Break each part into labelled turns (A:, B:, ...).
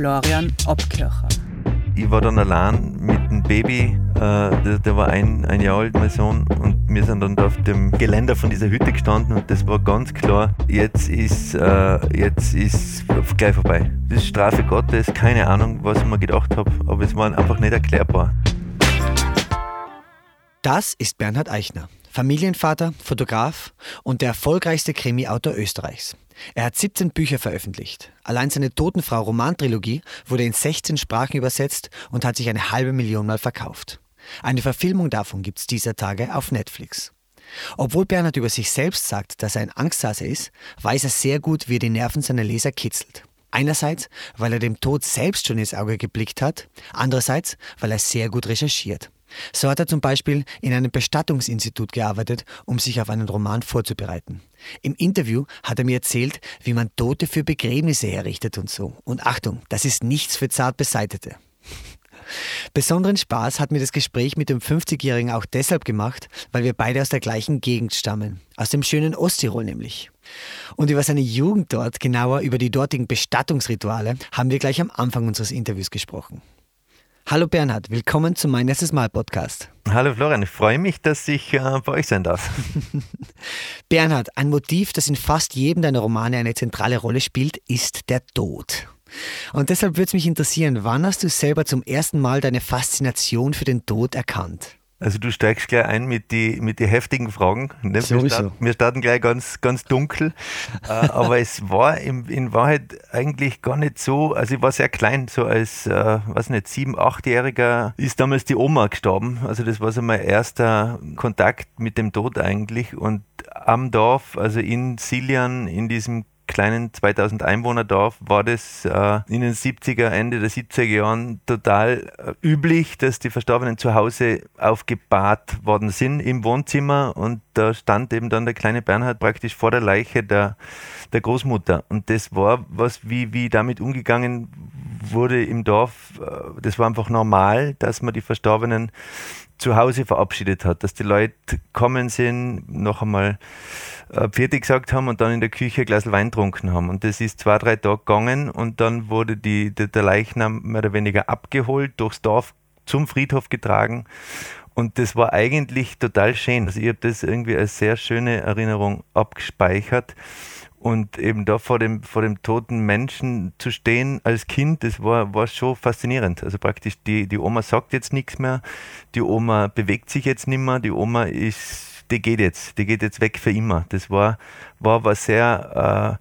A: Florian Obkircher.
B: Ich war dann allein mit einem Baby, äh, der, der, war ein, ein Jahr alt, mein Sohn, und wir sind dann da auf dem Geländer von dieser Hütte gestanden und das war ganz klar, jetzt ist, äh, jetzt ist gleich vorbei. Das ist Strafe Gottes, keine Ahnung, was ich mir gedacht habe, aber es war einfach nicht erklärbar.
C: Das ist Bernhard Eichner. Familienvater, Fotograf und der erfolgreichste Krimi-Autor Österreichs. Er hat 17 Bücher veröffentlicht. Allein seine Totenfrau Romantrilogie wurde in 16 Sprachen übersetzt und hat sich eine halbe Million Mal verkauft. Eine Verfilmung davon gibt es dieser Tage auf Netflix. Obwohl Bernhard über sich selbst sagt, dass er ein Angsthase ist, weiß er sehr gut, wie er die Nerven seiner Leser kitzelt. Einerseits, weil er dem Tod selbst schon ins Auge geblickt hat, andererseits, weil er sehr gut recherchiert. So hat er zum Beispiel in einem Bestattungsinstitut gearbeitet, um sich auf einen Roman vorzubereiten. Im Interview hat er mir erzählt, wie man Tote für Begräbnisse herrichtet und so. Und Achtung, das ist nichts für zart Beseitete. Besonderen Spaß hat mir das Gespräch mit dem 50-Jährigen auch deshalb gemacht, weil wir beide aus der gleichen Gegend stammen. Aus dem schönen Osttirol nämlich. Und über seine Jugend dort, genauer über die dortigen Bestattungsrituale, haben wir gleich am Anfang unseres Interviews gesprochen. Hallo Bernhard, willkommen zum Mein erstes Mal Podcast.
B: Hallo Florian, ich freue mich, dass ich äh, bei euch sein darf.
C: Bernhard, ein Motiv, das in fast jedem deiner Romane eine zentrale Rolle spielt, ist der Tod. Und deshalb würde es mich interessieren, wann hast du selber zum ersten Mal deine Faszination für den Tod erkannt?
B: Also du steigst gleich ein mit die, mit die heftigen Fragen. Ne? Wir, starten, wir, starten, gleich ganz, ganz dunkel. äh, aber es war in, in, Wahrheit eigentlich gar nicht so, also ich war sehr klein, so als, äh, weiß nicht, sieben, achtjähriger ist damals die Oma gestorben. Also das war so mein erster Kontakt mit dem Tod eigentlich. Und am Dorf, also in Silian, in diesem kleinen 2000 Einwohner Dorf war das äh, in den 70er, Ende der 70er Jahren total äh, üblich, dass die Verstorbenen zu Hause aufgebahrt worden sind im Wohnzimmer und da stand eben dann der kleine Bernhard praktisch vor der Leiche der, der Großmutter. Und das war was, wie, wie damit umgegangen wurde im Dorf. Äh, das war einfach normal, dass man die Verstorbenen zu Hause verabschiedet hat, dass die Leute kommen sind, noch einmal äh, Pferde gesagt haben und dann in der Küche ein Glas Wein getrunken haben. Und das ist zwei, drei Tage gegangen und dann wurde die, der, der Leichnam mehr oder weniger abgeholt, durchs Dorf zum Friedhof getragen. Und das war eigentlich total schön. Also ich habe das irgendwie als sehr schöne Erinnerung abgespeichert. Und eben da vor dem, vor dem toten Menschen zu stehen als Kind, das war, war schon faszinierend. Also praktisch die, die Oma sagt jetzt nichts mehr, die Oma bewegt sich jetzt nicht mehr, die Oma ist die geht jetzt, die geht jetzt weg für immer. Das war, war was sehr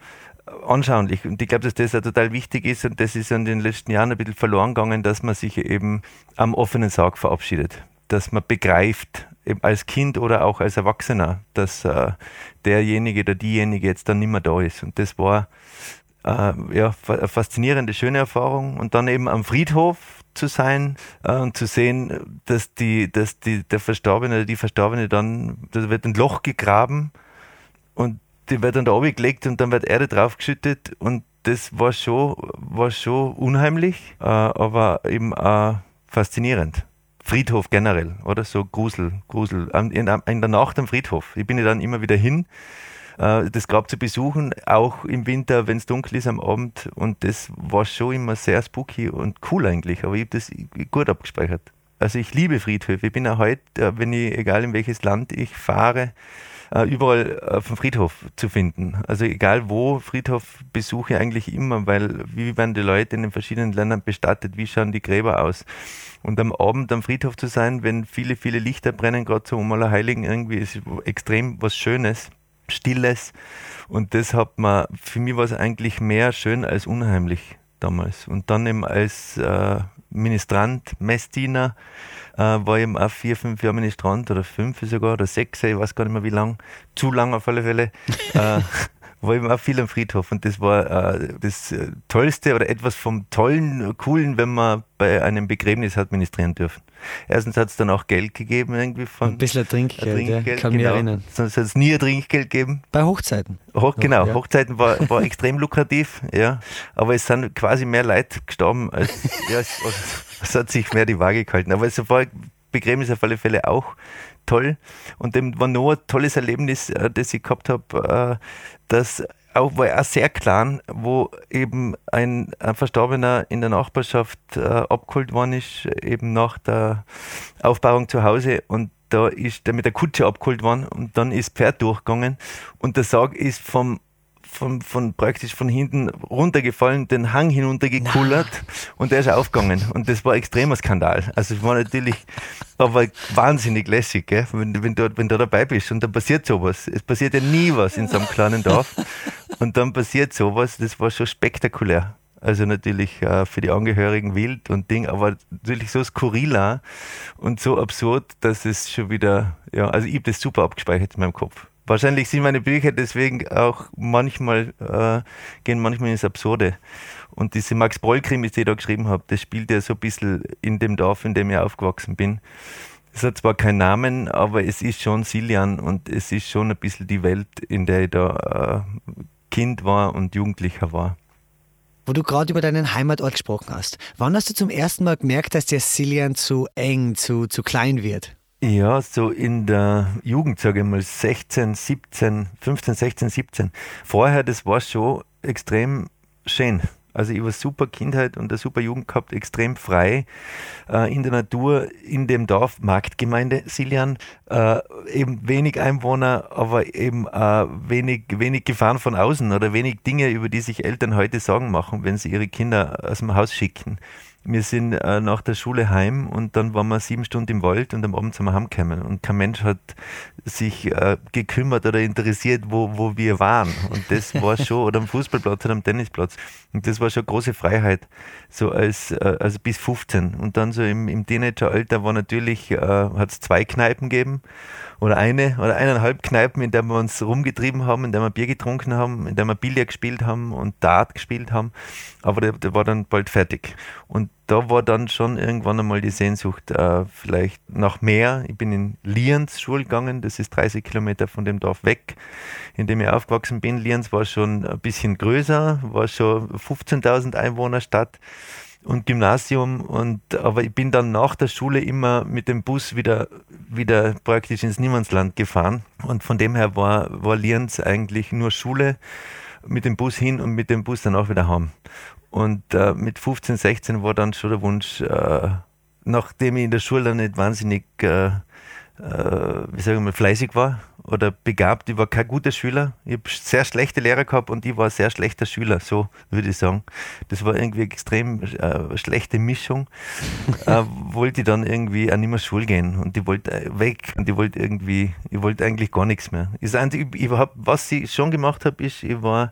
B: äh, anschaulich. Und ich glaube, dass das auch total wichtig ist und das ist in den letzten Jahren ein bisschen verloren gegangen, dass man sich eben am offenen Sarg verabschiedet. Dass man begreift, als Kind oder auch als Erwachsener, dass äh, derjenige oder diejenige jetzt dann nicht mehr da ist. Und das war äh, ja, eine faszinierende, schöne Erfahrung. Und dann eben am Friedhof, zu sein äh, und zu sehen, dass die, dass die, der Verstorbene oder die Verstorbene dann, da wird ein Loch gegraben und die wird dann da oben gelegt und dann wird Erde draufgeschüttet und das war schon, war schon unheimlich, äh, aber eben auch faszinierend. Friedhof generell, oder? So Grusel, Grusel. In, in der Nacht am Friedhof. Ich bin ja dann immer wieder hin äh, das Grab zu besuchen, auch im Winter, wenn es dunkel ist am Abend. Und das war schon immer sehr spooky und cool eigentlich. Aber ich habe das gut abgespeichert. Also ich liebe Friedhöfe. Ich bin auch heute, äh, wenn ich, egal in welches Land ich fahre, äh, überall auf dem Friedhof zu finden. Also egal wo, Friedhof besuche ich eigentlich immer, weil wie werden die Leute in den verschiedenen Ländern bestattet, wie schauen die Gräber aus. Und am Abend am Friedhof zu sein, wenn viele, viele Lichter brennen, gerade so um Allerheiligen, irgendwie ist extrem was Schönes. Stilles. Und das hat man, für mich war es eigentlich mehr schön als unheimlich damals. Und dann eben als äh, Ministrant, Messdiener, äh, war ich eben auch vier, fünf Jahre Ministrant oder fünf sogar oder sechs, ich weiß gar nicht mehr wie lang, zu lang auf alle Fälle. äh, war eben auch viel am Friedhof und das war äh, das äh, Tollste oder etwas vom Tollen, Coolen, wenn man bei einem Begräbnis administrieren dürfen. Erstens hat es dann auch Geld gegeben, irgendwie von.
C: Ein bisschen Trinkgeld, Trinkgeld ja, kann
B: genau.
C: mich erinnern.
B: Sonst hat es nie ein Trinkgeld gegeben.
C: Bei Hochzeiten.
B: Hoch, genau, ja. Hochzeiten war, war extrem lukrativ, ja. Aber es sind quasi mehr Leute gestorben, als, ja, es, es, hat sich mehr die Waage gehalten. Aber es war Begräbnis auf alle Fälle auch toll. Und dem war noch ein tolles Erlebnis, äh, das ich gehabt habe, äh, dass auch, war auch sehr klar, wo eben ein, ein Verstorbener in der Nachbarschaft äh, abgeholt worden ist, eben nach der Aufbauung zu Hause und da ist der mit der Kutsche abgeholt worden und dann ist Pferd durchgegangen und der Sarg ist vom von, von praktisch von hinten runtergefallen, den Hang hinuntergekullert und der ist aufgegangen. Und das war ein extremer Skandal. Also es war natürlich aber wahnsinnig lässig, gell? Wenn, wenn, du, wenn du dabei bist und dann passiert sowas. Es passiert ja nie was in so einem kleinen Dorf. Und dann passiert sowas, das war schon spektakulär. Also natürlich äh, für die Angehörigen wild und Ding, aber natürlich so skurril und so absurd, dass es schon wieder, ja, also ich habe das super abgespeichert in meinem Kopf. Wahrscheinlich sind meine Bücher deswegen auch manchmal, äh, gehen manchmal ins Absurde. Und diese Max Broll-Krimis, die ich da geschrieben habe, das spielt ja so ein bisschen in dem Dorf, in dem ich aufgewachsen bin. Es hat zwar keinen Namen, aber es ist schon Silian und es ist schon ein bisschen die Welt, in der ich da äh, Kind war und Jugendlicher war.
C: Wo du gerade über deinen Heimatort gesprochen hast, wann hast du zum ersten Mal gemerkt, dass der Silian zu eng, zu, zu klein wird?
B: Ja, so in der Jugend, sage ich mal, 16, 17, 15, 16, 17. Vorher, das war schon extrem schön. Also ich war super Kindheit und eine super Jugend gehabt, extrem frei äh, in der Natur, in dem Dorf, Marktgemeinde Silian, äh, eben wenig Einwohner, aber eben äh, wenig, wenig Gefahren von außen oder wenig Dinge, über die sich Eltern heute Sorgen machen, wenn sie ihre Kinder aus dem Haus schicken wir sind äh, nach der Schule heim und dann waren wir sieben Stunden im Wald und am Abend sind wir heimgekommen. Und kein Mensch hat sich äh, gekümmert oder interessiert, wo, wo wir waren. Und das war schon, oder am Fußballplatz oder am Tennisplatz. Und das war schon große Freiheit, so als, äh, also bis 15. Und dann so im, im Teenageralter war natürlich, äh, hat es zwei Kneipen gegeben oder eine oder eineinhalb Kneipen, in der wir uns rumgetrieben haben, in der wir Bier getrunken haben, in der wir Billard gespielt haben und Dart gespielt haben. Aber der, der war dann bald fertig. Und da war dann schon irgendwann einmal die Sehnsucht, äh, vielleicht nach mehr. Ich bin in Lienz Schule gegangen, das ist 30 Kilometer von dem Dorf weg, in dem ich aufgewachsen bin. Lienz war schon ein bisschen größer, war schon 15.000 Einwohner Stadt und Gymnasium und aber ich bin dann nach der Schule immer mit dem Bus wieder wieder praktisch ins Niemandsland gefahren und von dem her war war Lienz eigentlich nur Schule mit dem Bus hin und mit dem Bus dann auch wieder heim und äh, mit 15 16 war dann schon der Wunsch äh, nachdem ich in der Schule dann nicht wahnsinnig äh, wie sagen wir, fleißig war oder begabt. Ich war kein guter Schüler. Ich habe sehr schlechte Lehrer gehabt und ich war ein sehr schlechter Schüler, so würde ich sagen. Das war irgendwie eine extrem äh, schlechte Mischung. äh, wollte ich dann irgendwie auch nicht mehr Schule gehen und ich wollte äh, weg und ich wollte irgendwie, ich wollte eigentlich gar nichts mehr. Das Einzige, ich hab, was ich schon gemacht habe, ist, ich war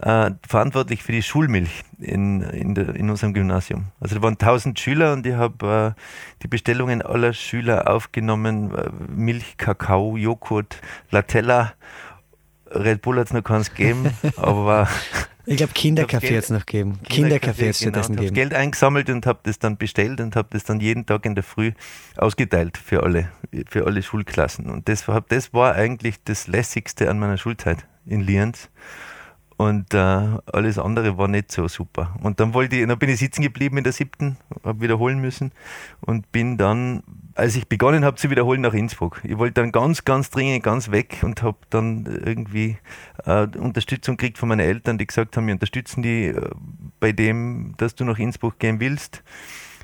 B: äh, verantwortlich für die Schulmilch in, in, der, in unserem Gymnasium. Also da waren 1000 Schüler und ich habe äh, die Bestellungen aller Schüler aufgenommen, äh, Milch, Kakao, Joghurt, Latella. Red Bull hat es noch keins gegeben, aber.
C: Ich glaube, Kinderkaffee hat es noch gegeben. Kinderkaffee hat es
B: genau, gegeben. Geld eingesammelt und habe das dann bestellt und habe das dann jeden Tag in der Früh ausgeteilt für alle, für alle Schulklassen. Und das, das war eigentlich das Lässigste an meiner Schulzeit in Lienz. Und äh, alles andere war nicht so super. Und dann wollte ich, dann bin ich sitzen geblieben in der siebten, habe wiederholen müssen und bin dann, als ich begonnen habe zu wiederholen, nach Innsbruck. Ich wollte dann ganz, ganz dringend ganz weg und habe dann irgendwie äh, Unterstützung gekriegt von meinen Eltern, die gesagt haben, wir unterstützen die äh, bei dem, dass du nach Innsbruck gehen willst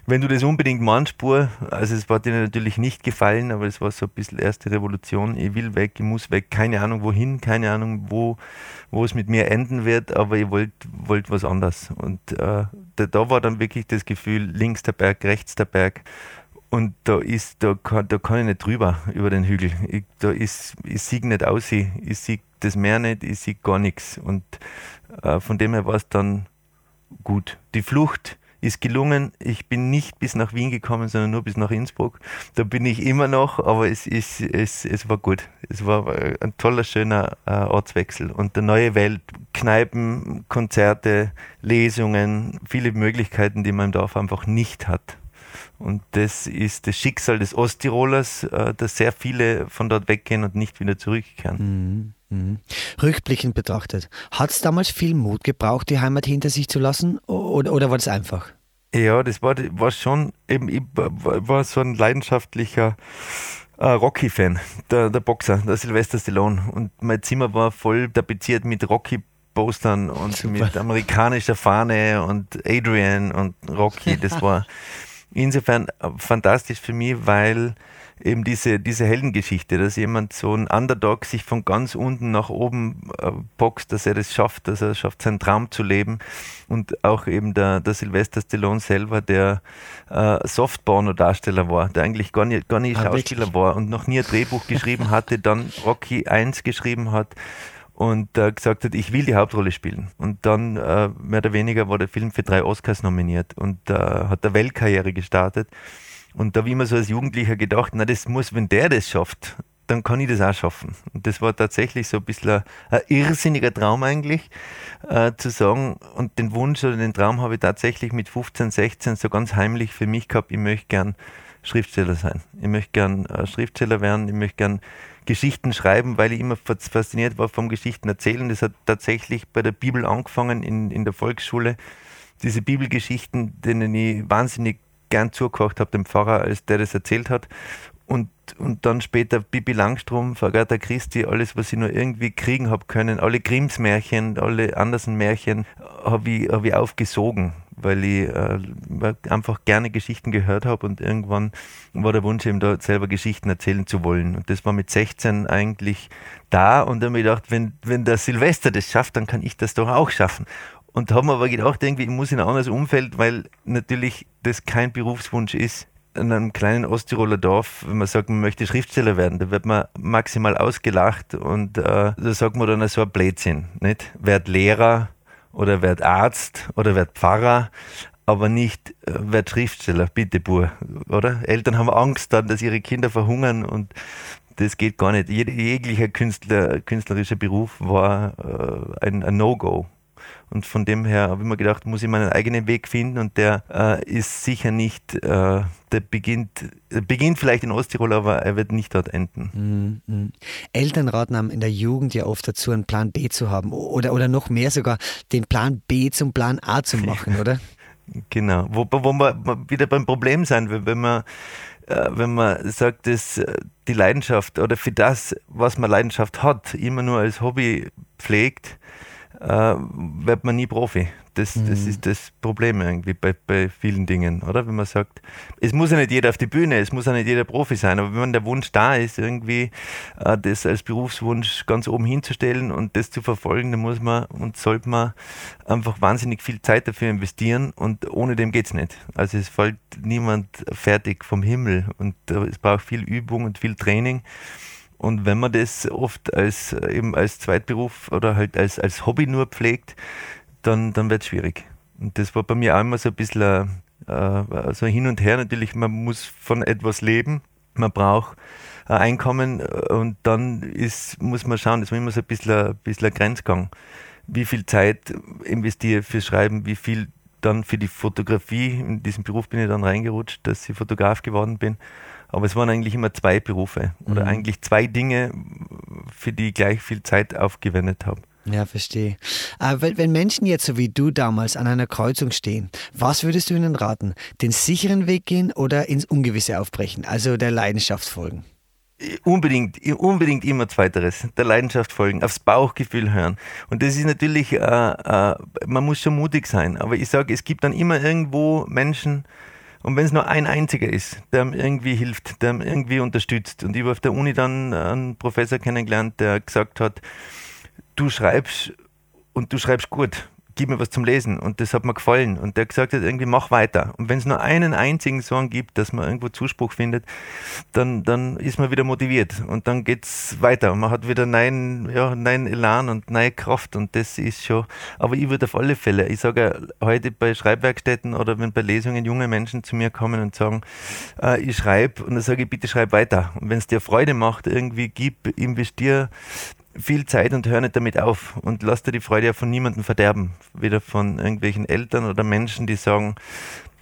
B: wenn du das unbedingt meinst, Spur, also es war dir natürlich nicht gefallen, aber es war so ein bisschen erste Revolution. Ich will weg, ich muss weg, keine Ahnung wohin, keine Ahnung, wo, wo es mit mir enden wird, aber ich wollte wollt was anderes. Und äh, da, da war dann wirklich das Gefühl, links der Berg, rechts der Berg. Und da ist, da kann, da kann ich nicht drüber über den Hügel. Ich, da ist, ich sehe nicht aus, ich, ich sehe das Meer nicht, ich sehe gar nichts. Und äh, von dem her war es dann gut. Die Flucht ist gelungen. Ich bin nicht bis nach Wien gekommen, sondern nur bis nach Innsbruck. Da bin ich immer noch, aber es, ist, es, es war gut. Es war ein toller, schöner äh, Ortswechsel. Und der neue Welt, Kneipen, Konzerte, Lesungen, viele Möglichkeiten, die man im Dorf einfach nicht hat. Und das ist das Schicksal des Osttirolers, äh, dass sehr viele von dort weggehen und nicht wieder zurückkehren.
C: Mhm. Mhm. Rückblickend betrachtet, hat es damals viel Mut gebraucht, die Heimat hinter sich zu lassen oder, oder war das einfach?
B: Ja, das war, war schon, eben, ich war so ein leidenschaftlicher äh, Rocky-Fan, der, der Boxer, der Sylvester Stallone. Und mein Zimmer war voll tapeziert mit Rocky Postern und Super. mit amerikanischer Fahne und Adrian und Rocky. Das war insofern äh, fantastisch für mich, weil eben diese, diese Heldengeschichte, dass jemand so ein Underdog sich von ganz unten nach oben äh, boxt, dass er das schafft, dass er schafft, seinen Traum zu leben. Und auch eben der, der Sylvester Stallone selber, der äh, Softporno-Darsteller war, der eigentlich gar nicht, gar nicht ah, Schauspieler wirklich? war und noch nie ein Drehbuch geschrieben hatte, dann Rocky 1 geschrieben hat und äh, gesagt hat, ich will die Hauptrolle spielen. Und dann äh, mehr oder weniger war der Film für drei Oscars nominiert und äh, hat der Weltkarriere gestartet. Und da habe ich immer so als Jugendlicher gedacht, na das muss, wenn der das schafft, dann kann ich das auch schaffen. Und das war tatsächlich so ein bisschen ein, ein irrsinniger Traum eigentlich, äh, zu sagen. Und den Wunsch oder den Traum habe ich tatsächlich mit 15, 16 so ganz heimlich für mich gehabt, ich möchte gern Schriftsteller sein. Ich möchte gern äh, Schriftsteller werden, ich möchte gern Geschichten schreiben, weil ich immer fasziniert war vom Geschichten erzählen. Das hat tatsächlich bei der Bibel angefangen in, in der Volksschule. Diese Bibelgeschichten, denen ich wahnsinnig gern zugekocht habe, dem Pfarrer, als der das erzählt hat. Und, und dann später Bibi Langstrom, Agatha Christi, alles, was ich nur irgendwie kriegen habe können, alle Grimms Märchen, alle Andersen Märchen, habe ich, hab ich aufgesogen weil ich äh, einfach gerne Geschichten gehört habe und irgendwann war der Wunsch eben da selber Geschichten erzählen zu wollen. Und das war mit 16 eigentlich da und dann habe ich gedacht, wenn, wenn der Silvester das schafft, dann kann ich das doch auch schaffen. Und haben aber gedacht, irgendwie, ich muss in ein anderes Umfeld, weil natürlich das kein Berufswunsch ist in einem kleinen Osttiroler Dorf, wenn man sagt, man möchte Schriftsteller werden, da wird man maximal ausgelacht und äh, da sagt man dann so ein Blödsinn, nicht? Werd Lehrer, oder werd Arzt oder werd Pfarrer, aber nicht äh, werd Schriftsteller, bitte Bur, oder? Eltern haben Angst dann, dass ihre Kinder verhungern und das geht gar nicht. jeglicher Künstler, künstlerischer Beruf war äh, ein, ein No-Go. Und von dem her habe ich mir gedacht, muss ich meinen eigenen Weg finden und der äh, ist sicher nicht, äh, der beginnt, beginnt vielleicht in Osttirol, aber er wird nicht dort enden.
C: Mhm. Eltern raten einem in der Jugend ja oft dazu, einen Plan B zu haben oder, oder noch mehr sogar, den Plan B zum Plan A zu machen, oder?
B: Genau, wo, wo wir wieder beim Problem sein, wenn man äh, wenn man sagt, dass äh, die Leidenschaft oder für das, was man Leidenschaft hat, immer nur als Hobby pflegt, äh, wird man nie Profi. Das, mhm. das ist das Problem irgendwie bei, bei vielen Dingen, oder? Wenn man sagt, es muss ja nicht jeder auf die Bühne, es muss ja nicht jeder Profi sein, aber wenn der Wunsch da ist, irgendwie äh, das als Berufswunsch ganz oben hinzustellen und das zu verfolgen, dann muss man und sollte man einfach wahnsinnig viel Zeit dafür investieren und ohne dem geht es nicht. Also es fällt niemand fertig vom Himmel und äh, es braucht viel Übung und viel Training. Und wenn man das oft als, eben als Zweitberuf oder halt als, als Hobby nur pflegt, dann, dann wird es schwierig. Und das war bei mir auch immer so ein bisschen äh, so hin und her. Natürlich, man muss von etwas leben, man braucht ein Einkommen und dann ist, muss man schauen, das war immer so ein bisschen, ein bisschen ein Grenzgang. Wie viel Zeit investiere ich fürs Schreiben, wie viel dann für die Fotografie. In diesen Beruf bin ich dann reingerutscht, dass ich Fotograf geworden bin. Aber es waren eigentlich immer zwei Berufe oder mhm. eigentlich zwei Dinge, für die ich gleich viel Zeit aufgewendet habe.
C: Ja, verstehe. Aber äh, wenn Menschen jetzt so wie du damals an einer Kreuzung stehen, was würdest du ihnen raten? Den sicheren Weg gehen oder ins Ungewisse aufbrechen, also der Leidenschaft folgen?
B: Unbedingt, unbedingt immer Zweiteres, der Leidenschaft folgen, aufs Bauchgefühl hören. Und das ist natürlich, äh, äh, man muss schon mutig sein, aber ich sage, es gibt dann immer irgendwo Menschen, und wenn es nur ein einziger ist, der mir irgendwie hilft, der mir irgendwie unterstützt. Und ich habe auf der Uni dann einen Professor kennengelernt, der gesagt hat, du schreibst und du schreibst gut. Gib mir was zum Lesen und das hat mir gefallen und der gesagt hat, irgendwie mach weiter. Und wenn es nur einen einzigen Song gibt, dass man irgendwo Zuspruch findet, dann, dann ist man wieder motiviert und dann geht es weiter. Und man hat wieder neuen, ja, neuen Elan und neue Kraft und das ist schon, aber ich würde auf alle Fälle, ich sage heute bei Schreibwerkstätten oder wenn bei Lesungen junge Menschen zu mir kommen und sagen, äh, ich schreibe und dann sage ich, bitte schreib weiter. Und wenn es dir Freude macht, irgendwie gib, investier viel Zeit und hör nicht damit auf und lass dir die Freude ja von niemandem verderben. Weder von irgendwelchen Eltern oder Menschen, die sagen,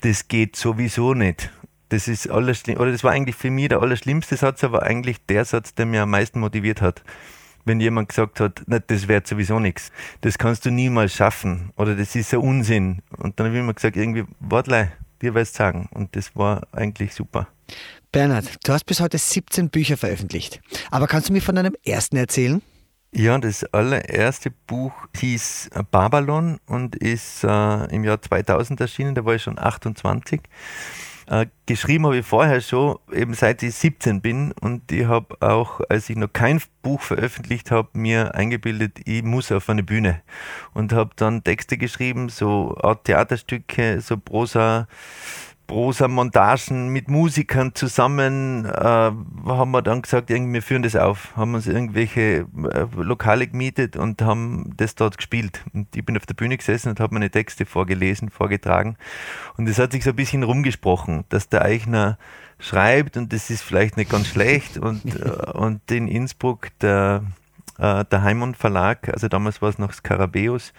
B: das geht sowieso nicht. Das ist alles, oder das war eigentlich für mich der allerschlimmste Satz, aber eigentlich der Satz, der mir am meisten motiviert hat. Wenn jemand gesagt hat, na, das wäre sowieso nichts, das kannst du niemals schaffen oder das ist ein Unsinn. Und dann habe ich immer gesagt, irgendwie, Wortlei, dir es sagen. Und das war eigentlich super.
C: Bernhard, du hast bis heute 17 Bücher veröffentlicht. Aber kannst du mir von deinem ersten erzählen?
B: Ja, das allererste Buch hieß Babylon und ist äh, im Jahr 2000 erschienen, da war ich schon 28. Äh, geschrieben habe ich vorher schon, eben seit ich 17 bin. Und ich habe auch, als ich noch kein Buch veröffentlicht habe, mir eingebildet, ich muss auf eine Bühne. Und habe dann Texte geschrieben, so Art Theaterstücke, so Prosa, Prosa-Montagen mit Musikern zusammen äh, haben wir dann gesagt, irgendwie, wir führen das auf. Haben uns irgendwelche äh, Lokale gemietet und haben das dort gespielt. Und ich bin auf der Bühne gesessen und habe meine Texte vorgelesen, vorgetragen. Und es hat sich so ein bisschen rumgesprochen, dass der Eichner schreibt und das ist vielleicht nicht ganz schlecht. Und, äh, und in Innsbruck der, äh, der Heimund Verlag, also damals war es noch Skarabäus,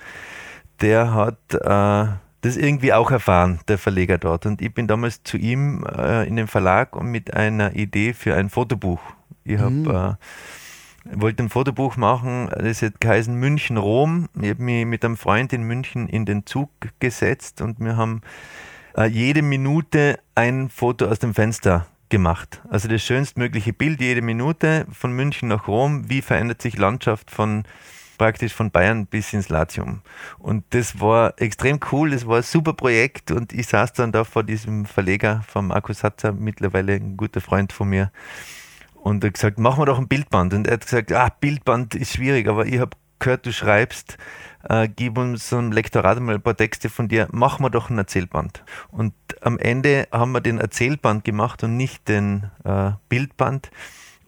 B: der hat äh, das irgendwie auch erfahren, der Verleger dort. Und ich bin damals zu ihm äh, in den Verlag und mit einer Idee für ein Fotobuch. Ich habe mhm. äh, wollte ein Fotobuch machen, das hat geheißen München Rom. Ich habe mich mit einem Freund in München in den Zug gesetzt und wir haben äh, jede Minute ein Foto aus dem Fenster gemacht. Also das schönstmögliche Bild jede Minute von München nach Rom. Wie verändert sich Landschaft von praktisch von Bayern bis ins Latium. Und das war extrem cool, das war ein super Projekt und ich saß dann da vor diesem Verleger von Markus Hatzer, mittlerweile ein guter Freund von mir, und er hat gesagt, machen wir doch ein Bildband. Und er hat gesagt, ah, Bildband ist schwierig, aber ich habe gehört, du schreibst, äh, gib uns so ein Lektorat mal ein paar Texte von dir, machen wir doch ein Erzählband. Und am Ende haben wir den Erzählband gemacht und nicht den äh, Bildband.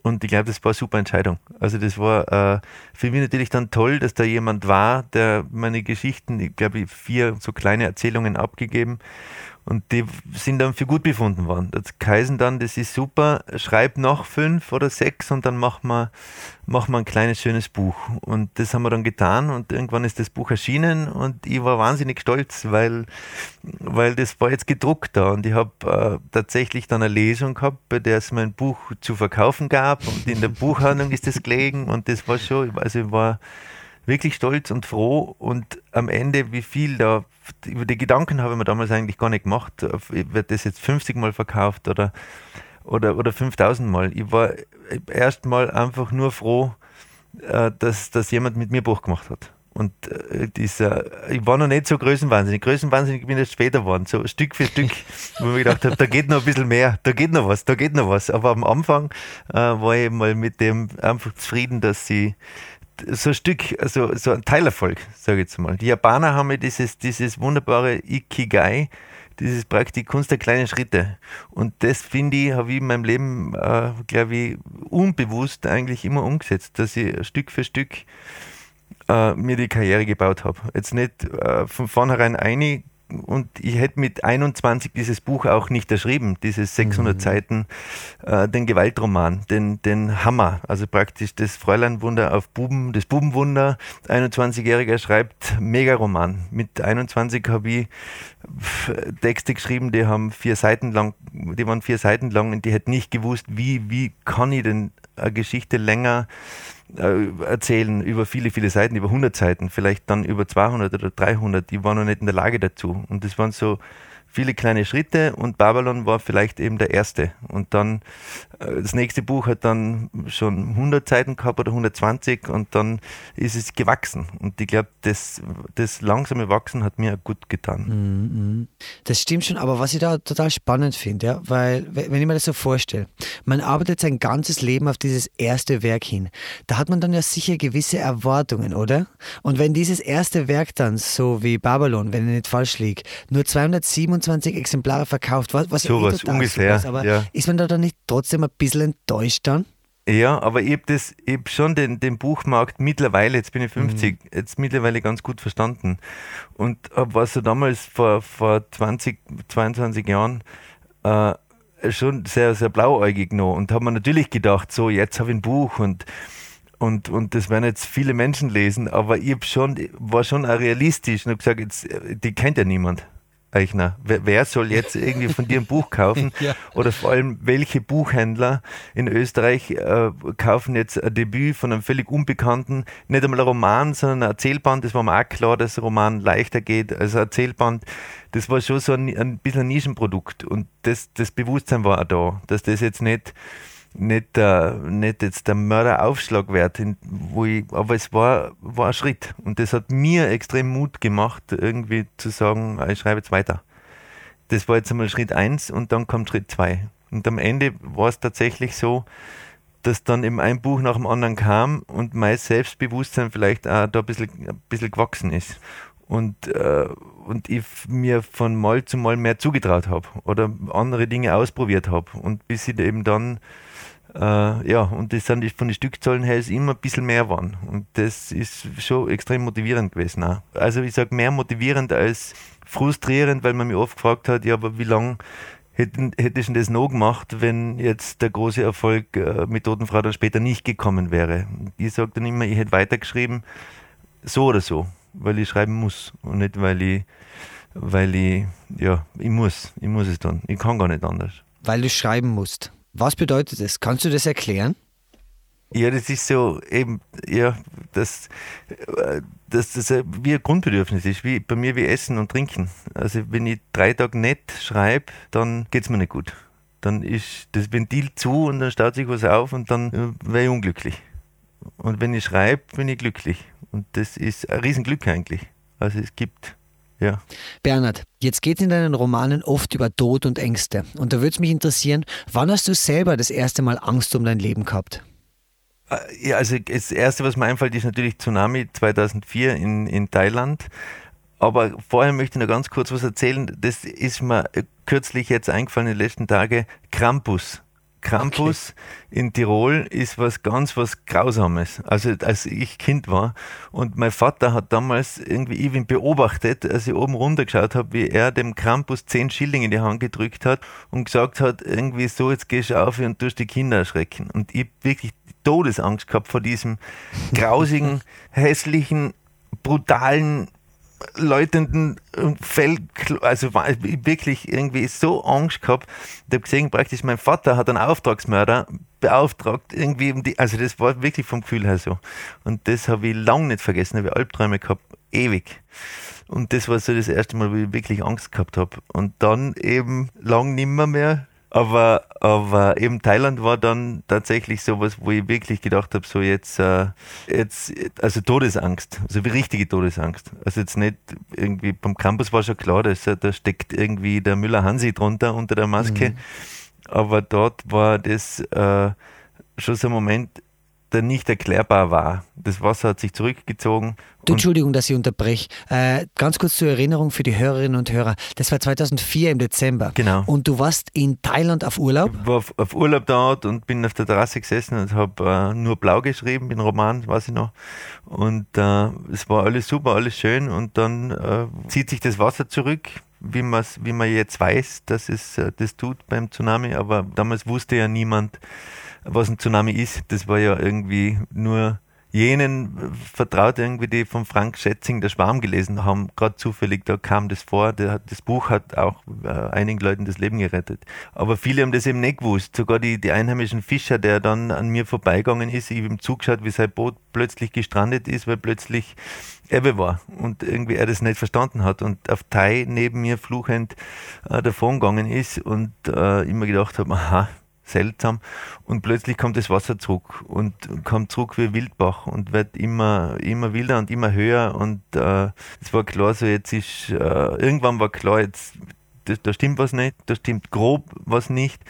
B: Und ich glaube, das war eine super Entscheidung. Also das war äh, für mich natürlich dann toll, dass da jemand war, der meine Geschichten, ich glaube, vier so kleine Erzählungen abgegeben und die sind dann für gut befunden worden. Das Kaisen dann, das ist super, schreib noch fünf oder sechs und dann machen wir, machen wir ein kleines, schönes Buch. Und das haben wir dann getan und irgendwann ist das Buch erschienen und ich war wahnsinnig stolz, weil, weil das war jetzt gedruckt da und ich habe äh, tatsächlich dann eine Lesung gehabt, bei der es mein Buch zu verkaufen gab und in der Buchhandlung ist das gelegen und das war schon, also ich war wirklich stolz und froh und am Ende, wie viel da, über die Gedanken habe ich mir damals eigentlich gar nicht gemacht, wird das jetzt 50 Mal verkauft oder, oder, oder 5000 Mal. Ich war erst mal einfach nur froh, äh, dass, dass jemand mit mir Buch gemacht hat. Und äh, dieser, ich war noch nicht so größenwahnsinnig. Größenwahnsinnig bin ich erst später geworden, so Stück für Stück, wo ich gedacht habe, da geht noch ein bisschen mehr, da geht noch was, da geht noch was. Aber am Anfang äh, war ich mal mit dem einfach zufrieden, dass sie, so ein Stück, also so ein Teilerfolg, sage ich jetzt mal. Die Japaner haben ja dieses, dieses wunderbare Ikigai, dieses Projekt, die Kunst der kleinen Schritte. Und das finde ich, habe ich in meinem Leben, äh, glaube ich, unbewusst eigentlich immer umgesetzt, dass ich Stück für Stück äh, mir die Karriere gebaut habe. Jetzt nicht äh, von vornherein eine und ich hätte mit 21 dieses Buch auch nicht erschrieben, dieses 600 mhm. Seiten, äh, den Gewaltroman, den, den Hammer, also praktisch das Fräuleinwunder auf Buben, das Bubenwunder. 21-Jähriger schreibt Megaroman. Mit 21 habe ich Texte geschrieben, die haben vier Seiten lang, die waren vier Seiten lang und die hätte nicht gewusst, wie, wie kann ich denn eine Geschichte länger erzählen über viele, viele Seiten, über 100 Seiten, vielleicht dann über 200 oder 300. Die waren noch nicht in der Lage dazu. Und das waren so viele kleine Schritte und Babylon war vielleicht eben der erste. Und dann äh, das nächste Buch hat dann schon 100 Seiten gehabt oder 120 und dann ist es gewachsen. Und ich glaube, das, das langsame Wachsen hat mir gut getan.
C: Mhm. Das stimmt schon, aber was ich da total spannend finde, ja, weil wenn ich mir das so vorstelle, man arbeitet sein ganzes Leben auf dieses erste Werk hin. Da hat man dann ja sicher gewisse Erwartungen, oder? Und wenn dieses erste Werk dann, so wie Babylon, wenn ich nicht falsch liege, nur 227 Exemplare verkauft, was, was
B: so
C: ja
B: eh was ungefähr,
C: ist, aber
B: ja.
C: ist man da dann nicht trotzdem ein bisschen enttäuscht dann?
B: Ja, aber ich habe hab schon den, den Buchmarkt mittlerweile, jetzt bin ich 50, mhm. jetzt mittlerweile ganz gut verstanden. Und war so damals vor, vor 20, 22 Jahren äh, schon sehr, sehr blauäugig noch und habe mir natürlich gedacht, so jetzt habe ich ein Buch und und, und das werden jetzt viele Menschen lesen, aber ich schon, war schon auch realistisch und habe gesagt, jetzt, die kennt ja niemand. Eichner. Wer, wer, soll jetzt irgendwie von dir ein Buch kaufen? ja. Oder vor allem, welche Buchhändler in Österreich äh, kaufen jetzt ein Debüt von einem völlig Unbekannten, nicht einmal ein Roman, sondern ein Erzählband. Das war mir auch klar, dass ein Roman leichter geht als ein Erzählband. Das war schon so ein, ein bisschen ein Nischenprodukt. Und das, das Bewusstsein war auch da, dass das jetzt nicht nicht, äh, nicht jetzt der Mörderaufschlagwert, wo ich, aber es war, war ein Schritt. Und das hat mir extrem Mut gemacht, irgendwie zu sagen, ich schreibe jetzt weiter. Das war jetzt einmal Schritt eins und dann kommt Schritt zwei. Und am Ende war es tatsächlich so, dass dann eben ein Buch nach dem anderen kam und mein Selbstbewusstsein vielleicht auch da ein bisschen, ein bisschen gewachsen ist. Und, äh, und ich mir von Mal zu Mal mehr zugetraut habe oder andere Dinge ausprobiert habe. Und bis ich eben dann äh, ja, und das sind von den Stückzahlen her ist immer ein bisschen mehr waren. Und das ist schon extrem motivierend gewesen. Auch. Also ich sage mehr motivierend als frustrierend, weil man mich oft gefragt hat, ja, aber wie lange hätte, hätte ich denn das noch gemacht, wenn jetzt der große Erfolg äh, Methodenfrau dann später nicht gekommen wäre? Ich sage dann immer, ich hätte weitergeschrieben, so oder so, weil ich schreiben muss und nicht, weil ich, weil ich, ja, ich muss, ich muss es dann. Ich kann gar nicht anders.
C: Weil du schreiben musst. Was bedeutet das? Kannst du das erklären?
B: Ja, das ist so eben, ja, dass das, das wie ein Grundbedürfnis ist, wie bei mir wie Essen und Trinken. Also wenn ich drei Tage nicht schreibe, dann geht es mir nicht gut. Dann ist das Ventil zu und dann staut sich was auf und dann äh, wäre ich unglücklich. Und wenn ich schreibe, bin ich glücklich. Und das ist ein Riesenglück eigentlich. Also es gibt ja.
C: Bernhard, jetzt geht es in deinen Romanen oft über Tod und Ängste. Und da würde es mich interessieren, wann hast du selber das erste Mal Angst um dein Leben gehabt?
B: Äh, ja, also das Erste, was mir einfällt, ist natürlich Tsunami 2004 in, in Thailand. Aber vorher möchte ich noch ganz kurz was erzählen. Das ist mir kürzlich jetzt eingefallen in den letzten Tagen. Krampus. Krampus okay. in Tirol ist was ganz was Grausames. Also als ich Kind war und mein Vater hat damals irgendwie ihn beobachtet, als ich oben runtergeschaut habe, wie er dem Krampus zehn Schilling in die Hand gedrückt hat und gesagt hat, irgendwie so, jetzt gehst du auf und tust die Kinder erschrecken. Und ich wirklich Todesangst gehabt vor diesem grausigen, hässlichen, brutalen läutenden Fell, also wirklich irgendwie so Angst gehabt. Ich habe gesehen, praktisch mein Vater hat einen Auftragsmörder beauftragt, irgendwie die, also das war wirklich vom Gefühl her so. Und das habe ich lange nicht vergessen, habe ich Albträume gehabt, ewig. Und das war so das erste Mal, wo ich wirklich Angst gehabt habe. Und dann eben lang nimmer mehr aber, aber eben Thailand war dann tatsächlich sowas, wo ich wirklich gedacht habe, so jetzt, äh, jetzt, also Todesangst, also wie richtige Todesangst. Also jetzt nicht irgendwie, beim Campus war schon klar, dass, da steckt irgendwie der Müller-Hansi drunter unter der Maske. Mhm. Aber dort war das äh, schon so ein Moment, der nicht erklärbar war. Das Wasser hat sich zurückgezogen.
C: Entschuldigung, dass ich unterbreche. Äh, ganz kurz zur Erinnerung für die Hörerinnen und Hörer. Das war 2004 im Dezember.
B: Genau.
C: Und du warst in Thailand auf Urlaub?
B: Ich war auf, auf Urlaub dort und bin auf der Terrasse gesessen und habe äh, nur blau geschrieben, den Roman, weiß ich noch. Und äh, es war alles super, alles schön. Und dann äh, zieht sich das Wasser zurück wie, wie man jetzt weiß, dass es äh, das tut beim Tsunami, aber damals wusste ja niemand, was ein Tsunami ist. Das war ja irgendwie nur jenen vertraut irgendwie, die von Frank Schätzing der Schwarm gelesen haben, gerade zufällig, da kam das vor, der, das Buch hat auch äh, einigen Leuten das Leben gerettet. Aber viele haben das eben nicht gewusst, sogar die, die einheimischen Fischer, der dann an mir vorbeigegangen ist, ich habe ihm zugeschaut, wie sein Boot plötzlich gestrandet ist, weil plötzlich Ebbe war und irgendwie er das nicht verstanden hat und auf Thai neben mir fluchend äh, davongegangen ist und äh, immer gedacht habe, aha, seltsam. Und plötzlich kommt das Wasser zurück und kommt zurück wie Wildbach und wird immer, immer wilder und immer höher. Und äh, es war klar, so jetzt ist, äh, irgendwann war klar, jetzt, da, da stimmt was nicht, da stimmt grob was nicht.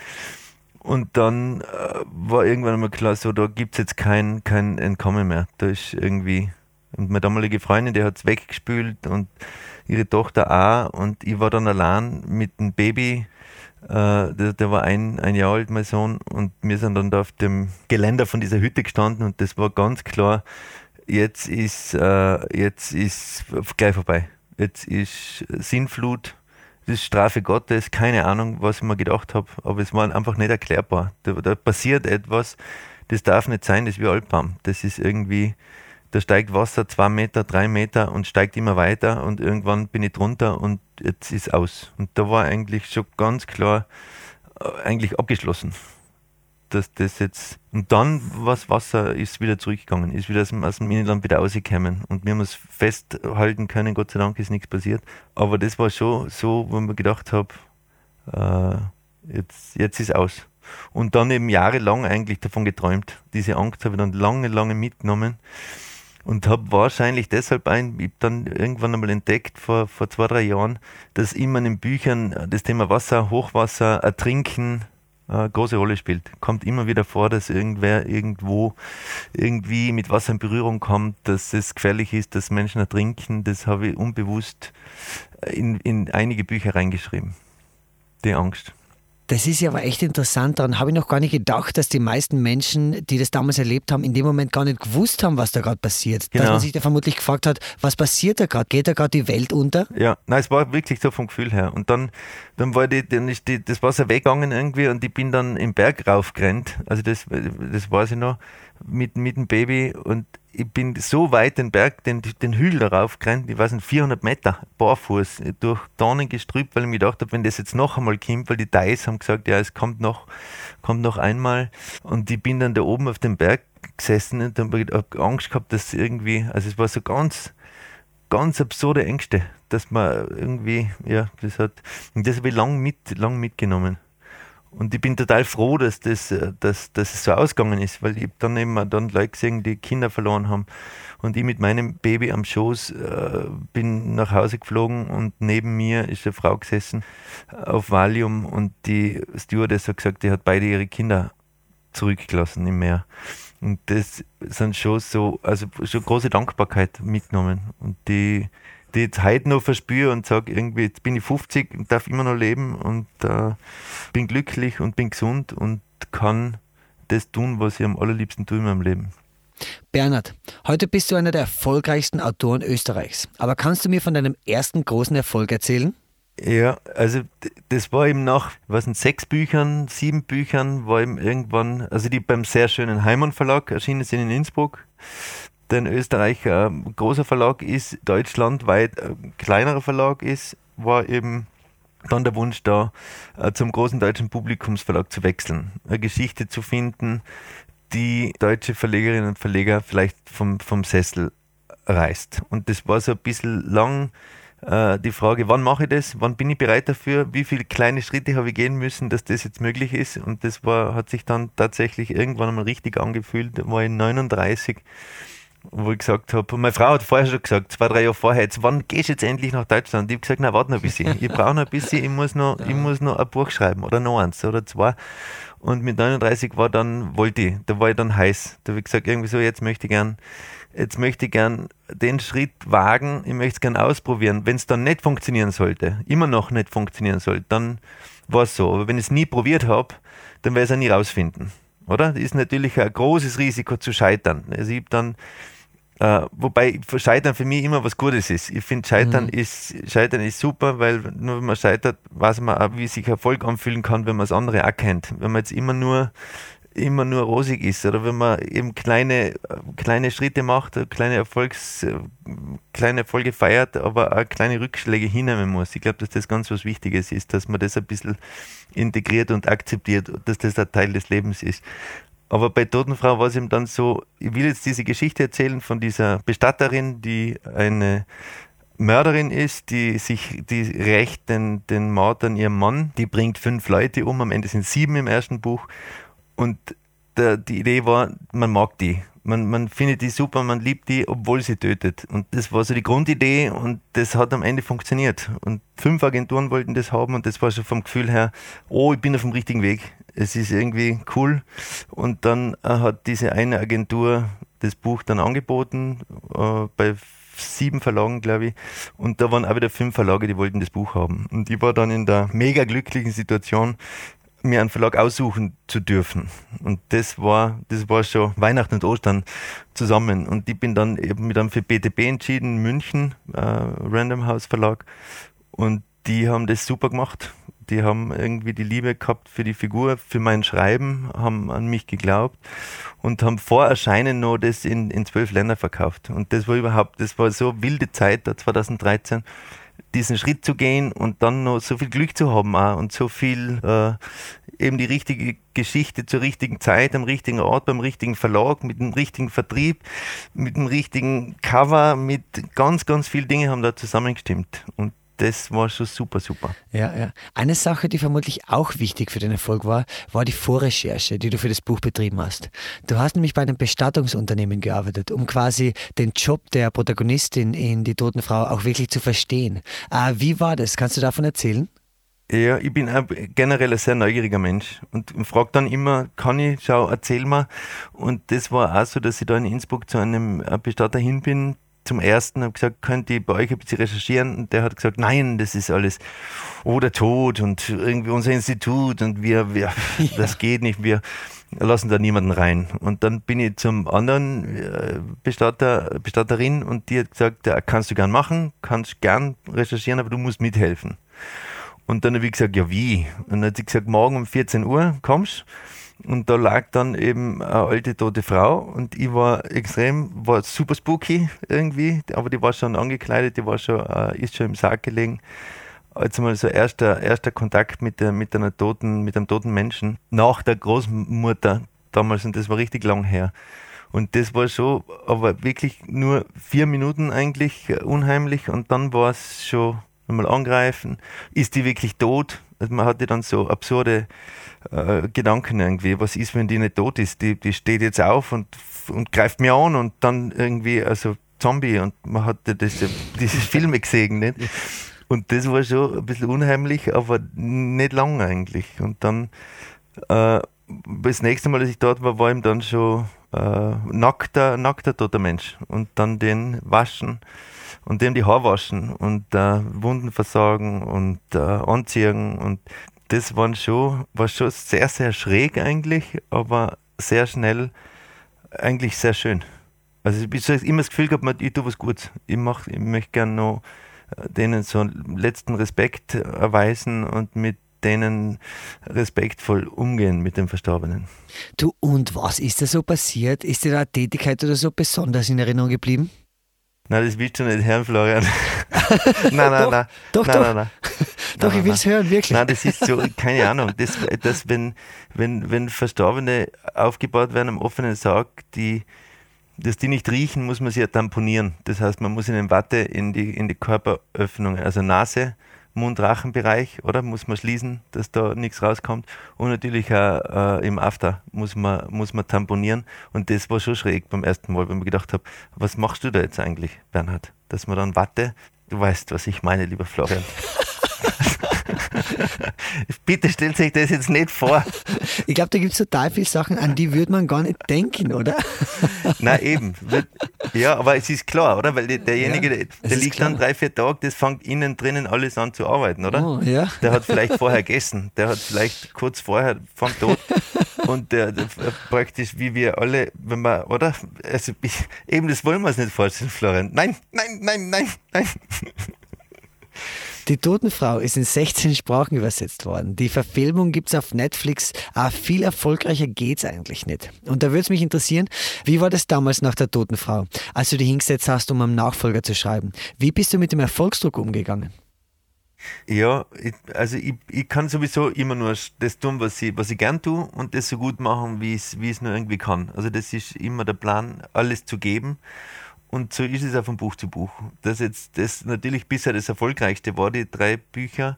B: Und dann äh, war irgendwann mal klar, so da gibt es jetzt kein, kein Entkommen mehr. Da ist irgendwie, und meine damalige Freundin, die hat es weggespült und ihre Tochter auch. Und ich war dann allein mit dem Baby der, der, war ein, ein Jahr alt, mein Sohn, und wir sind dann da auf dem Geländer von dieser Hütte gestanden und das war ganz klar, jetzt ist, äh, jetzt ist gleich vorbei. Jetzt ist Sinnflut, das ist Strafe Gottes, keine Ahnung, was ich mir gedacht habe, aber es war einfach nicht erklärbar. Da, da passiert etwas, das darf nicht sein, das ist wie Alpbam. Das ist irgendwie, da steigt Wasser zwei Meter, drei Meter und steigt immer weiter und irgendwann bin ich drunter und jetzt ist aus. Und da war eigentlich schon ganz klar äh, eigentlich abgeschlossen. Dass das jetzt und dann was Wasser ist wieder zurückgegangen, ist wieder aus dem, aus dem Innenland wieder rausgekommen und wir haben es festhalten können, Gott sei Dank ist nichts passiert. Aber das war schon so, wo man gedacht habe, äh, jetzt, jetzt ist aus. Und dann eben jahrelang eigentlich davon geträumt. Diese Angst habe ich dann lange, lange mitgenommen und habe wahrscheinlich deshalb ein, ich dann irgendwann einmal entdeckt vor, vor zwei, drei Jahren, dass immer in den Büchern das Thema Wasser, Hochwasser, Ertrinken eine große Rolle spielt. Kommt immer wieder vor, dass irgendwer irgendwo irgendwie mit Wasser in Berührung kommt, dass es gefährlich ist, dass Menschen ertrinken. Das habe ich unbewusst in, in einige Bücher reingeschrieben. Die Angst.
C: Das ist ja aber echt interessant. Daran habe ich noch gar nicht gedacht, dass die meisten Menschen, die das damals erlebt haben, in dem Moment gar nicht gewusst haben, was da gerade passiert. Genau. Dass man sich da vermutlich gefragt hat, was passiert da gerade? Geht da gerade die Welt unter?
B: Ja, nein, es war wirklich so vom Gefühl her. Und dann, dann war die, dann ist die, das Wasser weggegangen irgendwie und ich bin dann im Berg raufgerannt. Also das, das weiß ich noch, mit, mit dem Baby und ich bin so weit den Berg, den, den Hügel darauf gerannt, ich weiß nicht, 400 Meter barfuß durch Dornengestrüpp, weil ich mir gedacht habe, wenn das jetzt noch einmal kommt, weil die Dais haben gesagt, ja, es kommt noch, kommt noch einmal. Und ich bin dann da oben auf dem Berg gesessen und habe Angst gehabt, dass irgendwie, also es war so ganz, ganz absurde Ängste, dass man irgendwie, ja, das hat, und das habe ich lang, mit, lang mitgenommen. Und ich bin total froh, dass das, äh, dass, dass es so ausgegangen ist, weil ich dann eben dann Leute gesehen, die Kinder verloren haben. Und ich mit meinem Baby am Schoß äh, bin nach Hause geflogen und neben mir ist eine Frau gesessen auf Valium und die Stewardess hat gesagt, die hat beide ihre Kinder zurückgelassen im Meer. Und das sind schon so, also schon große Dankbarkeit mitgenommen. Und die, die jetzt heute noch verspüre und sage, irgendwie, jetzt bin ich 50 und darf immer noch leben und äh, bin glücklich und bin gesund und kann das tun, was ich am allerliebsten tue in meinem Leben.
C: Bernhard, heute bist du einer der erfolgreichsten Autoren Österreichs. Aber kannst du mir von deinem ersten großen Erfolg erzählen?
B: Ja, also das war eben nach, was sind sechs Büchern, sieben Büchern, war eben irgendwann, also die beim sehr schönen Heimann Verlag erschienen sind in Innsbruck der in Österreich ein großer Verlag ist, deutschlandweit ein kleinerer Verlag ist, war eben dann der Wunsch da, äh, zum großen deutschen Publikumsverlag zu wechseln, eine Geschichte zu finden, die deutsche Verlegerinnen und Verleger vielleicht vom, vom Sessel reißt. Und das war so ein bisschen lang äh, die Frage, wann mache ich das, wann bin ich bereit dafür, wie viele kleine Schritte habe ich gehen müssen, dass das jetzt möglich ist. Und das war, hat sich dann tatsächlich irgendwann einmal richtig angefühlt, da war ich 39 wo ich gesagt habe, meine Frau hat vorher schon gesagt, zwei, drei Jahre vorher, jetzt, wann gehst du jetzt endlich nach Deutschland? Ich habe gesagt, na, warte noch ein bisschen. Ich brauche noch ein bisschen, ich muss noch, ich muss noch ein Buch schreiben oder noch eins oder zwei. Und mit 39 war dann, wollte ich, da war ich dann heiß. Da habe ich gesagt, irgendwie so, jetzt möchte ich gern, jetzt möchte ich gern den Schritt wagen, ich möchte es gern ausprobieren. Wenn es dann nicht funktionieren sollte, immer noch nicht funktionieren sollte, dann war es so. Aber wenn ich es nie probiert habe, dann werde ich es auch nie rausfinden. Oder? Das ist natürlich ein großes Risiko zu scheitern. Also ich habe dann Uh, wobei Scheitern für mich immer was Gutes ist. Ich finde, Scheitern, mhm. ist, Scheitern ist super, weil nur wenn man scheitert, weiß man auch, wie sich Erfolg anfühlen kann, wenn man das andere auch kennt. Wenn man jetzt immer nur immer nur rosig ist oder wenn man eben kleine, kleine Schritte macht, kleine Erfolgs, kleine Erfolge feiert, aber auch kleine Rückschläge hinnehmen muss. Ich glaube, dass das ganz was Wichtiges ist, dass man das ein bisschen integriert und akzeptiert, dass das ein Teil des Lebens ist. Aber bei Totenfrau war es eben dann so, ich will jetzt diese Geschichte erzählen von dieser Bestatterin, die eine Mörderin ist, die sich, die rächt den, den Mord an ihrem Mann, die bringt fünf Leute um, am Ende sind sieben im ersten Buch. Und der, die Idee war, man mag die. Man, man findet die super, man liebt die, obwohl sie tötet. Und das war so die Grundidee und das hat am Ende funktioniert. Und fünf Agenturen wollten das haben und das war schon vom Gefühl her, oh, ich bin auf dem richtigen Weg. Es ist irgendwie cool. Und dann äh, hat diese eine Agentur das Buch dann angeboten äh, bei sieben Verlagen, glaube ich. Und da waren auch wieder fünf Verlage, die wollten das Buch haben. Und ich war dann in der mega glücklichen Situation, mir einen Verlag aussuchen zu dürfen. Und das war, das war schon Weihnachten und Ostern zusammen. Und ich bin dann eben mit einem für BTB entschieden, München, äh, Random House Verlag. Und die haben das super gemacht. Die haben irgendwie die Liebe gehabt für die Figur, für mein Schreiben, haben an mich geglaubt und haben vor Erscheinen noch das in, in zwölf Länder verkauft. Und das war überhaupt, das war so wilde Zeit da 2013 diesen Schritt zu gehen und dann noch so viel Glück zu haben auch und so viel äh, eben die richtige Geschichte zur richtigen Zeit, am richtigen Ort, beim richtigen Verlag, mit dem richtigen Vertrieb, mit dem richtigen Cover, mit ganz, ganz vielen Dingen haben da zusammengestimmt. Und das war schon super, super.
C: Ja, ja. Eine Sache, die vermutlich auch wichtig für den Erfolg war, war die Vorrecherche, die du für das Buch betrieben hast. Du hast nämlich bei einem Bestattungsunternehmen gearbeitet, um quasi den Job der Protagonistin in Die Toten Frau auch wirklich zu verstehen. Äh, wie war das? Kannst du davon erzählen?
B: Ja, ich bin generell ein sehr neugieriger Mensch und frage dann immer, kann ich, schau, erzähl mal. Und das war auch so, dass ich da in Innsbruck zu einem Bestatter hin bin, zum ersten, habe gesagt, könnt ihr bei euch ein bisschen recherchieren? Und der hat gesagt, nein, das ist alles, oh, der Tod und irgendwie unser Institut und wir, wir ja. das geht nicht, wir lassen da niemanden rein. Und dann bin ich zum anderen äh, Bestatter, Bestatterin und die hat gesagt, ja, kannst du gern machen, kannst gern recherchieren, aber du musst mithelfen. Und dann habe ich gesagt, ja wie? Und dann hat sie gesagt, morgen um 14 Uhr kommst und da lag dann eben eine alte tote Frau und ich war extrem, war super spooky irgendwie, aber die war schon angekleidet, die war schon, äh, ist schon im Sarg gelegen. Jetzt mal so erster, erster Kontakt mit, der, mit einer toten, mit einem toten Menschen nach der Großmutter damals und das war richtig lang her. Und das war schon, aber wirklich nur vier Minuten eigentlich unheimlich und dann war es schon mal angreifen. Ist die wirklich tot? Also man hatte dann so absurde äh, Gedanken irgendwie. Was ist, wenn die nicht tot ist? Die, die steht jetzt auf und, und greift mir an und dann irgendwie, also Zombie und man hatte das, diese Filme gesehen, nicht? Und das war schon ein bisschen unheimlich, aber nicht lang eigentlich. Und dann, äh, das nächste Mal, als ich dort war, war ihm dann schon äh, nackter, nackter toter Mensch. Und dann den waschen und dem die Haare waschen und äh, Wunden versorgen und äh, anziehen und das waren schon, war schon sehr, sehr schräg eigentlich, aber sehr schnell eigentlich sehr schön. Also ich habe immer das Gefühl gehabt, ich tue was Gutes. Ich, mach, ich möchte gerne noch äh, denen so einen letzten Respekt erweisen und mit denen respektvoll umgehen mit dem Verstorbenen.
C: Du, und was ist da so passiert? Ist dir da eine Tätigkeit oder so besonders in Erinnerung geblieben?
B: Nein, das willst du nicht hören, Florian. nein, nein,
C: doch,
B: nein.
C: Doch,
B: nein,
C: doch.
B: Nein, nein.
C: Doch, ich will es hören, wirklich.
B: Nein, das ist so, keine Ahnung. Das, das, wenn, wenn, wenn Verstorbene aufgebaut werden am offenen Sarg, die, dass die nicht riechen, muss man sie ja tamponieren. Das heißt, man muss ihnen Watte in die, in die Körperöffnungen, also Nase, Mund-Rachenbereich, oder? Muss man schließen, dass da nichts rauskommt. Und natürlich auch äh, im After muss man, muss man tamponieren. Und das war schon schräg beim ersten Mal, wenn ich gedacht habe, was machst du da jetzt eigentlich, Bernhard? Dass man dann Watte, du weißt, was ich meine, lieber Florian. Bitte stellt sich das jetzt nicht vor.
C: Ich glaube, da gibt es total viele Sachen, an die würde man gar nicht denken, oder?
B: Na eben. Ja, aber es ist klar, oder? Weil derjenige, ja, der, liegt klar. dann drei, vier Tage, das fängt innen drinnen alles an zu arbeiten, oder?
C: Oh, ja.
B: Der hat vielleicht vorher gegessen, der hat vielleicht kurz vorher vom Tod und der, der, praktisch wie wir alle, wenn man, oder? Also eben, das wollen wir uns nicht vorstellen, Florian. Nein, nein, nein, nein, nein.
C: Die Totenfrau ist in 16 Sprachen übersetzt worden. Die Verfilmung gibt es auf Netflix. Aber viel erfolgreicher geht es eigentlich nicht. Und da würde es mich interessieren, wie war das damals nach der Totenfrau, als du dich hingesetzt hast, um einen Nachfolger zu schreiben? Wie bist du mit dem Erfolgsdruck umgegangen?
B: Ja, ich, also ich, ich kann sowieso immer nur das tun, was ich, was ich gern tue und das so gut machen, wie ich es nur irgendwie kann. Also das ist immer der Plan, alles zu geben. Und so ist es auch von Buch zu Buch. Das jetzt das natürlich bisher das erfolgreichste war, die drei Bücher.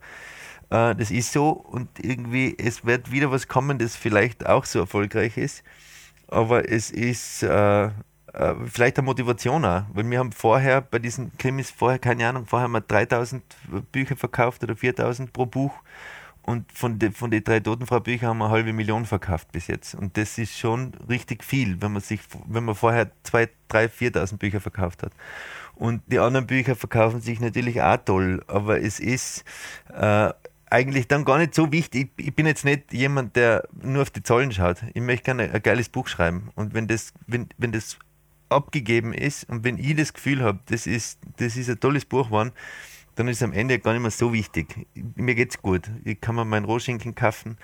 B: Äh, das ist so und irgendwie, es wird wieder was kommen, das vielleicht auch so erfolgreich ist. Aber es ist äh, äh, vielleicht eine Motivation auch, weil wir haben vorher bei diesen Krimis, vorher, keine Ahnung, vorher haben wir 3000 Bücher verkauft oder 4000 pro Buch und von den von die drei Totenfrau-Büchern haben wir eine halbe Million verkauft bis jetzt. Und das ist schon richtig viel, wenn man sich, wenn man vorher 2, 3, 4.000 Bücher verkauft hat. Und die anderen Bücher verkaufen sich natürlich auch toll, aber es ist äh, eigentlich dann gar nicht so wichtig. Ich, ich, bin jetzt nicht jemand, der nur auf die Zahlen schaut. Ich möchte gerne ein geiles Buch schreiben. Und wenn das, wenn, wenn das abgegeben ist und wenn ich das Gefühl habe, das ist, das ist ein tolles Buch geworden, dann ist es am Ende gar nicht mehr so wichtig. Mir geht es gut. Ich kann mir meinen Rohschinken kaufen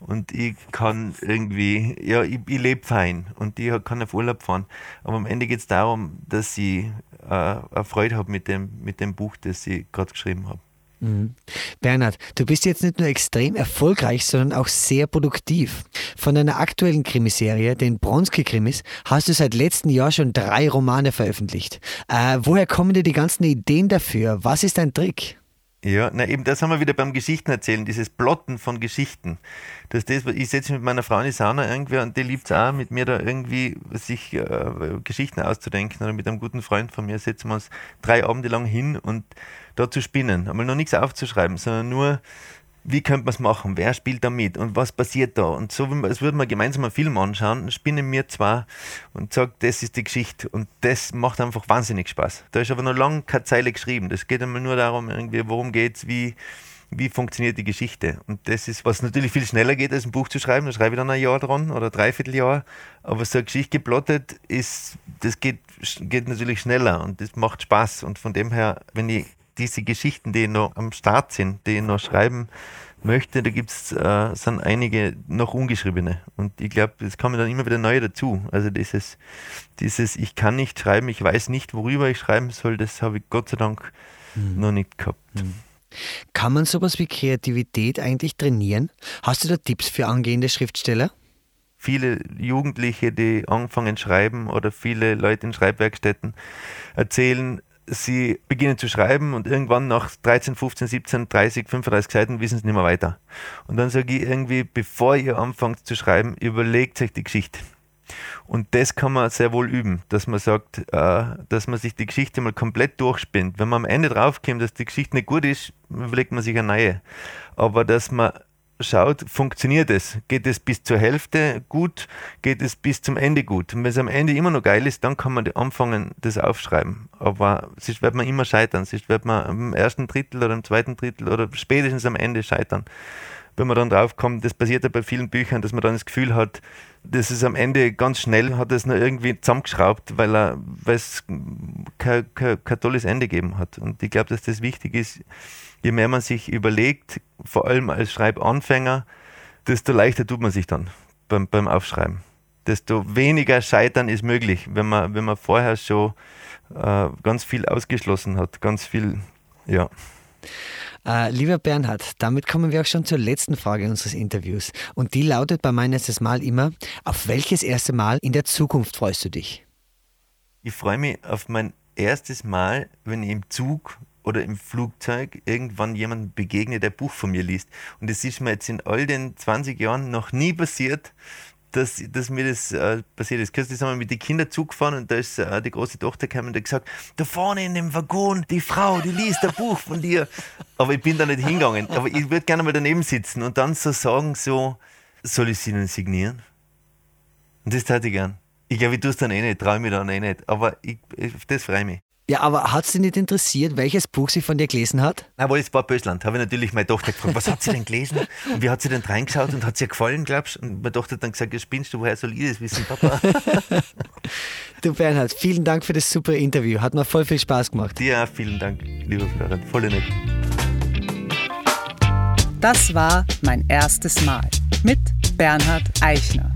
B: und ich kann irgendwie, ja, ich, ich lebe fein und ich kann auf Urlaub fahren. Aber am Ende geht es darum, dass ich äh, eine Freude habe mit dem, mit dem Buch, das ich gerade geschrieben habe.
C: Mhm. Bernhard, du bist jetzt nicht nur extrem erfolgreich, sondern auch sehr produktiv. Von deiner aktuellen Krimiserie, den Bronski-Krimis, hast du seit letztem Jahr schon drei Romane veröffentlicht. Äh, woher kommen dir die ganzen Ideen dafür? Was ist dein Trick?
B: Ja, na eben, das haben wir wieder beim Geschichten erzählen, dieses Plotten von Geschichten. Das das, ich setze mich mit meiner Frau in die Sauna irgendwie und die liebt es auch, mit mir da irgendwie sich äh, Geschichten auszudenken. Oder mit einem guten Freund von mir setzen wir uns drei Abende lang hin und da zu spinnen. Einmal noch nichts aufzuschreiben, sondern nur, wie könnte man es machen? Wer spielt da mit? Und was passiert da? Und so, als würden wir gemeinsam einen Film anschauen, spinnen wir zwar und sagen, das ist die Geschichte. Und das macht einfach wahnsinnig Spaß. Da ist aber noch lange keine Zeile geschrieben. Das geht einmal nur darum, irgendwie, worum geht es, wie, wie funktioniert die Geschichte. Und das ist, was natürlich viel schneller geht, als ein Buch zu schreiben. Da schreibe ich dann ein Jahr dran oder dreiviertel Jahr. Aber so eine Geschichte geplottet ist, das geht, geht natürlich schneller und das macht Spaß. Und von dem her, wenn ich diese Geschichten, die noch am Start sind, die ich noch schreiben möchte, da gibt's, äh, sind einige noch ungeschriebene. Und ich glaube, es kommen dann immer wieder neue dazu. Also dieses, dieses, ich kann nicht schreiben, ich weiß nicht, worüber ich schreiben soll, das habe ich Gott sei Dank hm. noch nicht gehabt. Hm.
C: Kann man sowas wie Kreativität eigentlich trainieren? Hast du da Tipps für angehende Schriftsteller?
B: Viele Jugendliche, die anfangen schreiben oder viele Leute in Schreibwerkstätten erzählen, sie beginnen zu schreiben und irgendwann nach 13, 15, 17, 30, 35 Seiten wissen sie nicht mehr weiter. Und dann sage ich irgendwie, bevor ihr anfangt zu schreiben, überlegt euch die Geschichte. Und das kann man sehr wohl üben, dass man sagt, äh, dass man sich die Geschichte mal komplett durchspinnt. Wenn man am Ende draufkommt, dass die Geschichte nicht gut ist, überlegt man sich eine neue. Aber dass man schaut, funktioniert es? Geht es bis zur Hälfte gut? Geht es bis zum Ende gut? Und wenn es am Ende immer noch geil ist, dann kann man anfangen, das aufschreiben. Aber sonst wird man immer scheitern. Sonst wird man im ersten Drittel oder im zweiten Drittel oder spätestens am Ende scheitern. Wenn man dann draufkommt, das passiert ja bei vielen Büchern, dass man dann das Gefühl hat, das ist am Ende ganz schnell, hat es nur irgendwie zusammengeschraubt, weil, er, es kein, kein, kein tolles Ende gegeben hat. Und ich glaube, dass das wichtig ist, je mehr man sich überlegt, vor allem als Schreibanfänger, desto leichter tut man sich dann beim, beim Aufschreiben. Desto weniger Scheitern ist möglich, wenn man, wenn man vorher schon äh, ganz viel ausgeschlossen hat, ganz viel, ja.
C: Äh, lieber Bernhard, damit kommen wir auch schon zur letzten Frage unseres Interviews. Und die lautet bei meinem erstes Mal immer, auf welches erste Mal in der Zukunft freust du dich?
B: Ich freue mich auf mein erstes Mal, wenn ich im Zug oder im Flugzeug irgendwann jemand begegne, der Buch von mir liest. Und es ist mir jetzt in all den 20 Jahren noch nie passiert, dass, dass mir das äh, passiert ist. Kürzlich sind wir mit den Kindern zugefahren und da ist äh, die große Tochter gekommen und hat gesagt, da vorne in dem Waggon, die Frau, die liest ein Buch von dir. Aber ich bin da nicht hingegangen. Aber ich würde gerne mal daneben sitzen und dann so sagen, so, soll ich sie Ihnen signieren? Und das tat ich gern. Ich glaube, ich tue es dann eh nicht, traue mich dann eh nicht. Aber ich, das freue mich.
C: Ja, aber hat sie nicht interessiert, welches Buch sie von dir gelesen hat?
B: Na, weil es war Bösland. Habe ich natürlich meine Tochter gefragt, was hat sie denn gelesen? Und wie hat sie denn reingeschaut und hat sie ihr gefallen, glaubst du? Und meine Tochter hat dann gesagt, spinnst du, woher soll ich das wissen, Papa?
C: du Bernhard, vielen Dank für das super Interview. Hat mir voll viel Spaß gemacht.
B: Dir auch vielen Dank, lieber Florian. Voll nett.
A: Das war mein erstes Mal mit Bernhard Eichner.